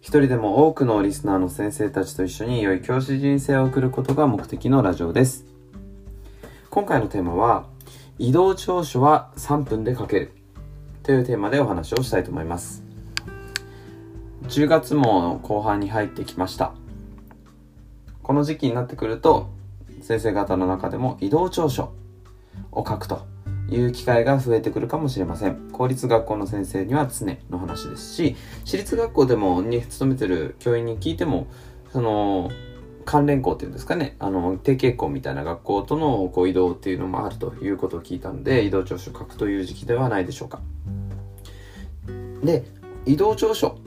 一人でも多くのリスナーの先生たちと一緒に良い教師人生を送ることが目的のラジオです。今回のテーマは、移動長所は3分で書けるというテーマでお話をしたいと思います。10月も後半に入ってきました。この時期になってくると、先生方の中でも移動長所を書くという機会が増えてくるかもしれません。公立学校の先生には常の話ですし、私立学校でもに勤めてる教員に聞いても、その、関連校っていうんですかね、あの、定型校みたいな学校とのこう移動っていうのもあるということを聞いたので、移動調書を書くという時期ではないでしょうか。で、移動調書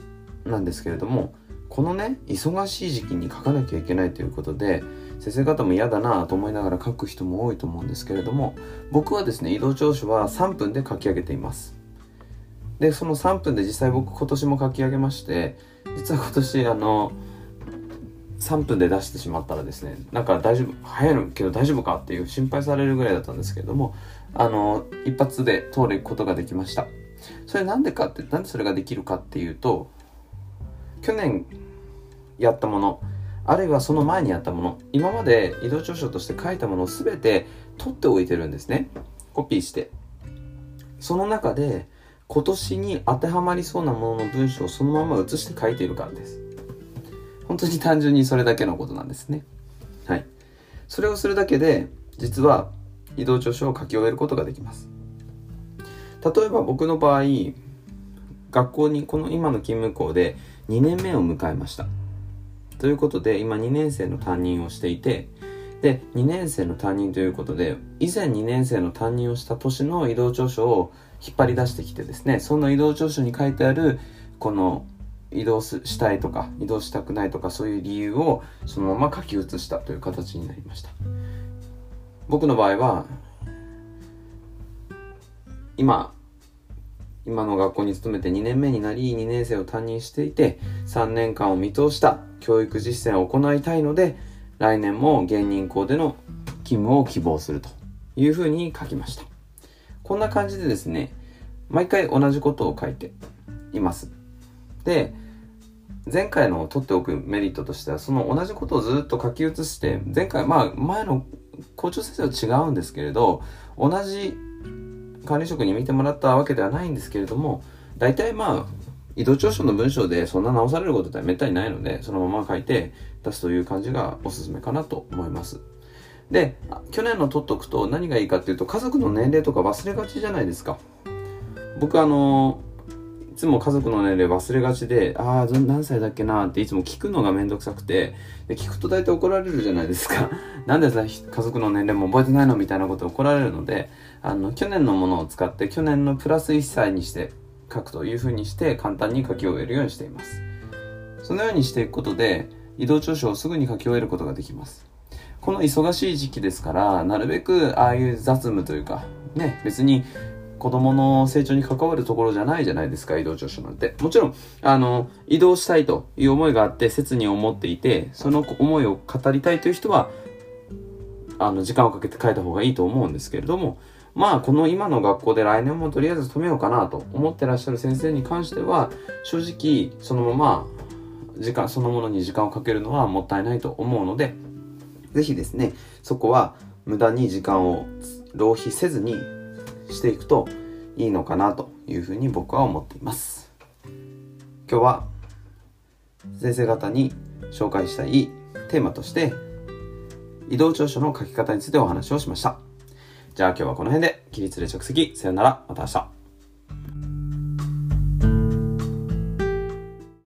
なんですけれども、このね、忙しい時期に書かなきゃいけないということで、先生方も嫌だなと思いながら書く人も多いと思うんですけれども僕はですね移動調書は3分で書き上げています。でその3分で実際僕今年も書き上げまして実は今年あの3分で出してしまったらですねなんか大丈夫早いのけど大丈夫かっていう心配されるぐらいだったんですけれどもあの一発で通ることができました。それなんでかってなんでそれができるかっていうと去年やったものあるいはその前にやったもの。今まで移動調書として書いたものを全て取っておいてるんですね。コピーして。その中で今年に当てはまりそうなものの文章をそのまま写して書いているからです。本当に単純にそれだけのことなんですね。はい。それをするだけで実は移動調書を書き終えることができます。例えば僕の場合学校にこの今の勤務校で2年目を迎えました。ということで、今2年生の担任をしていて、で、2年生の担任ということで、以前2年生の担任をした年の移動調書を引っ張り出してきてですね、その移動調書に書いてある、この移動したいとか、移動したくないとか、そういう理由をそのまま書き写したという形になりました。僕の場合は、今、今の学校に勤めて2年目になり、2年生を担任していて、3年間を見通した教育実践を行いたいので、来年も芸人校での勤務を希望するというふうに書きました。こんな感じでですね、毎回同じことを書いています。で、前回の取っておくメリットとしては、その同じことをずっと書き写して、前回、まあ前の校長先生は違うんですけれど、同じ管理職に見てもらったわけではないんですけれども、大体まあ、移動調書の文章でそんな直されることってめったにないので、そのまま書いて出すという感じがおすすめかなと思います。で、去年の取っとくと何がいいかっていうと、家族の年齢とか忘れがちじゃないですか。僕あの、ーつも家族の年齢忘れがちで、ああ、何歳だっけなっていつも聞くのがめんどくさくて、で、聞くと大体怒られるじゃないですか。なんでさ、家族の年齢も覚えてないのみたいなこと怒られるので、あの、去年のものを使って、去年のプラス1歳にして書くというふうにして簡単に書き終えるようにしています。そのようにしていくことで、移動調書をすぐに書き終えることができます。この忙しい時期ですから、なるべくああいう雑務というか、ね、別に子供の成長に関わるところじゃないじゃないですか、移動調書なんて。もちろん、あの、移動したいという思いがあって、切に思っていて、その思いを語りたいという人は、あの、時間をかけて書いた方がいいと思うんですけれども、まあ、この今の学校で来年もとりあえず止めようかなと思ってらっしゃる先生に関しては、正直、そのまま、時間、そのものに時間をかけるのはもったいないと思うので、ぜひですね、そこは無駄に時間を浪費せずにしていくといいのかなというふうに僕は思っています。今日は先生方に紹介したいテーマとして移動調書の書き方についてお話をしました。じゃあ今日はこの辺で起立で着席。さよなら。また明日。